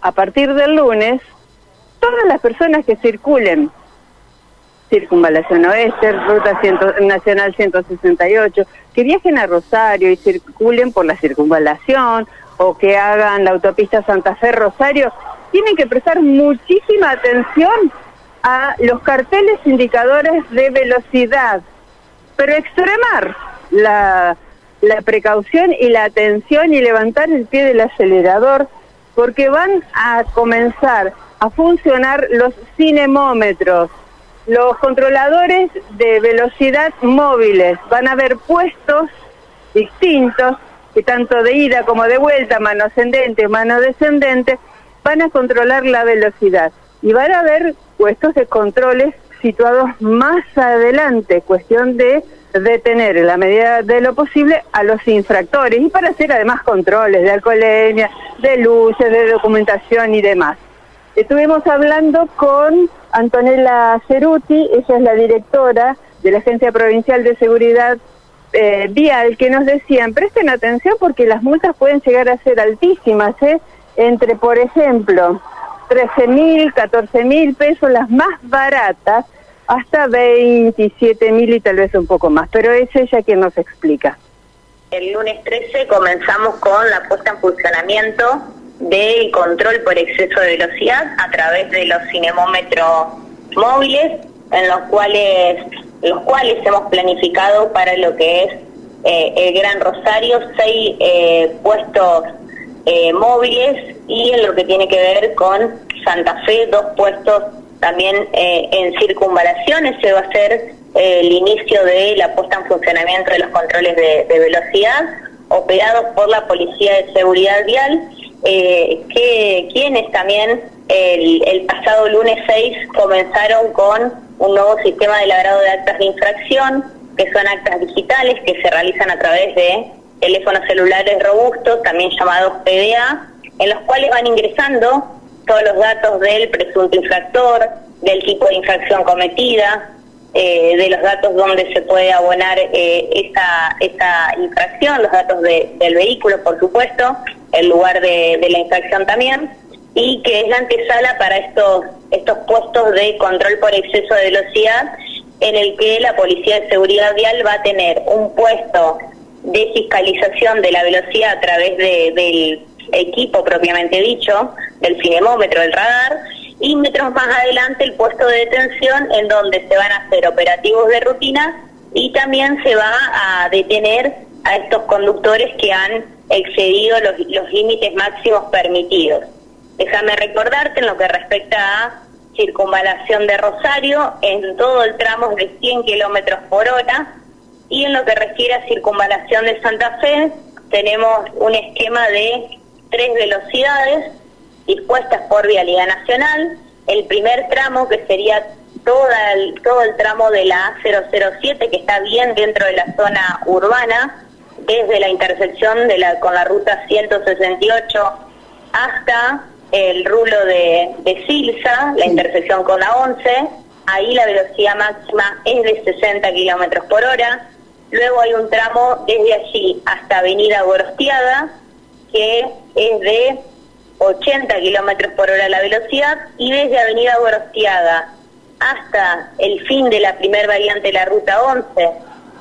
a partir del lunes, todas las personas que circulen, Circunvalación Oeste, Ruta Nacional 168, que viajen a Rosario y circulen por la circunvalación o que hagan la autopista Santa Fe Rosario, tienen que prestar muchísima atención a los carteles indicadores de velocidad, pero extremar la, la precaución y la atención y levantar el pie del acelerador porque van a comenzar a funcionar los cinemómetros, los controladores de velocidad móviles. Van a haber puestos distintos, que tanto de ida como de vuelta, mano ascendente, mano descendente, van a controlar la velocidad. Y van a haber puestos de controles situados más adelante, cuestión de detener en la medida de lo posible a los infractores y para hacer además controles de alcoholemia, de luces, de documentación y demás. Estuvimos hablando con Antonella Ceruti, ella es la directora de la Agencia Provincial de Seguridad eh, Vial, que nos decían, presten atención porque las multas pueden llegar a ser altísimas, ¿eh? entre, por ejemplo, 13 mil, 14 mil pesos, las más baratas, hasta 27 mil y tal vez un poco más, pero es ella quien nos explica. El lunes 13 comenzamos con la puesta en funcionamiento del control por exceso de velocidad a través de los cinemómetros móviles, en los cuales, los cuales hemos planificado para lo que es eh, el Gran Rosario seis eh, puestos eh, móviles y en lo que tiene que ver con Santa Fe dos puestos también eh, en circunvalación, ese va a ser eh, el inicio de la puesta en funcionamiento de los controles de, velocidad operados por la Policía de Seguridad Vial, eh, que quienes también el, el, pasado lunes 6 comenzaron con un nuevo sistema de labrado de actas de infracción, que son actas digitales que se realizan a través de teléfonos celulares robustos, también llamados PDA, en los cuales van ingresando todos los datos del presunto infractor, del tipo de infracción cometida, eh, de los datos donde se puede abonar eh, esa, esa infracción, los datos del vehículo, por supuesto, el lugar de, la infracción también, y que es la antesala para estos, estos puestos de control por exceso de velocidad, en el que la Policía de Seguridad Vial va a tener un puesto de fiscalización de la velocidad a través de, del equipo propiamente dicho, del cinemómetro, del radar, y metros más adelante el puesto de detención en donde se van a hacer operativos de rutina y también se va a detener a estos conductores que han excedido los, los límites máximos permitidos. Déjame recordarte en lo que respecta a circunvalación de Rosario, en todo el tramo de 100 kilómetros por hora, y en lo que refiere a circunvalación de Santa Fe, tenemos un esquema de tres velocidades dispuestas por Vialidad Nacional. El primer tramo, que sería toda el, todo el tramo de la A007, que está bien dentro de la zona urbana, desde la intersección de la, con la ruta 168 hasta el rulo de, de Silsa, la intersección con la 11. Ahí la velocidad máxima es de 60 kilómetros por hora. Luego hay un tramo desde allí hasta Avenida Gorostiada, que es de 80 kilómetros por hora la velocidad y desde Avenida Gorostiaga hasta el fin de la primer variante de la ruta 11,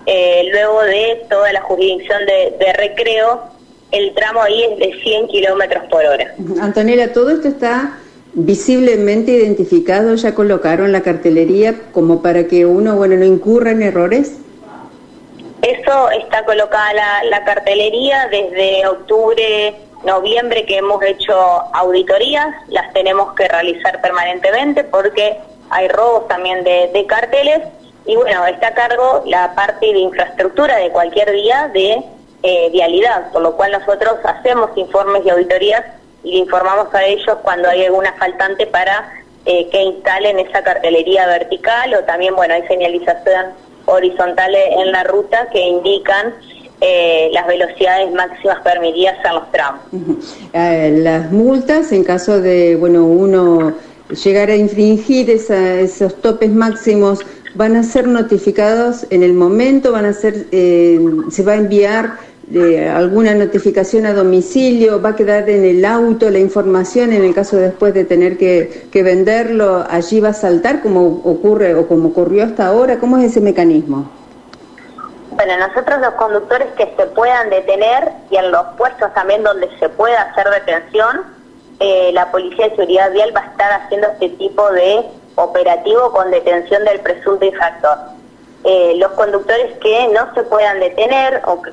eh, luego de toda la jurisdicción de, de, recreo, el tramo ahí es de 100 kilómetros por hora. Antonella, todo esto está visiblemente identificado, ya colocaron la cartelería como para que uno, bueno, no incurra en errores. Eso está colocada la, la cartelería desde octubre noviembre que hemos hecho auditorías, las tenemos que realizar permanentemente porque hay robos también de, carteles. Y bueno, está a cargo la parte de infraestructura de cualquier día de eh, vialidad, por lo cual nosotros hacemos informes y auditorías y le informamos a ellos cuando hay alguna faltante para eh, que instalen esa cartelería vertical o también, bueno, hay señalización horizontal en la ruta que indican eh, las velocidades máximas permitidas en los tramos. Eh, las multas, en caso de bueno uno llegar a infringir esos topes máximos, van a ser notificados en el momento, van a ser, eh, se va a enviar de alguna notificación a domicilio, va a quedar en el auto la información en el caso después de tener que, que venderlo, allí va a saltar como ocurre o como ocurrió hasta ahora, ¿cómo es ese mecanismo? Bueno, nosotros los conductores que se puedan detener y en los puestos también donde se pueda hacer detención, eh, la Policía de Seguridad Vial va a estar haciendo este tipo de operativo con detención del presunto infractor. Eh, los conductores que no se puedan detener o que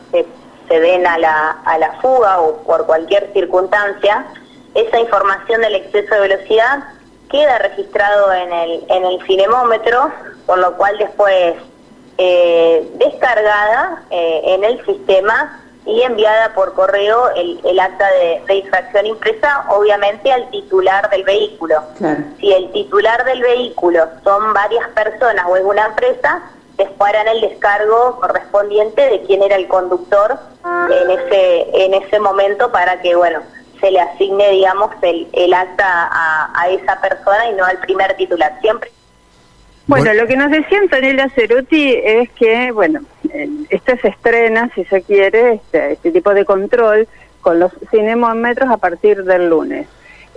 se, den a la, a la fuga o por cualquier circunstancia, esa información del exceso de velocidad queda registrado en el, en el cinemómetro, por lo cual después eh, descargada eh, en el sistema y enviada por correo el, acta de, infracción impresa, obviamente al titular del vehículo. Si el titular del vehículo son varias personas o es una empresa, disparan el descargo correspondiente de quién era el conductor en ese en ese momento para que bueno se le asigne digamos el, el acta a, a esa persona y no al primer titular siempre bueno, lo que nos decía Antonella Ceruti es que, bueno, este se estrena, si se quiere, este, este tipo de control con los cinemómetros a partir del lunes.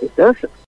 Entonces,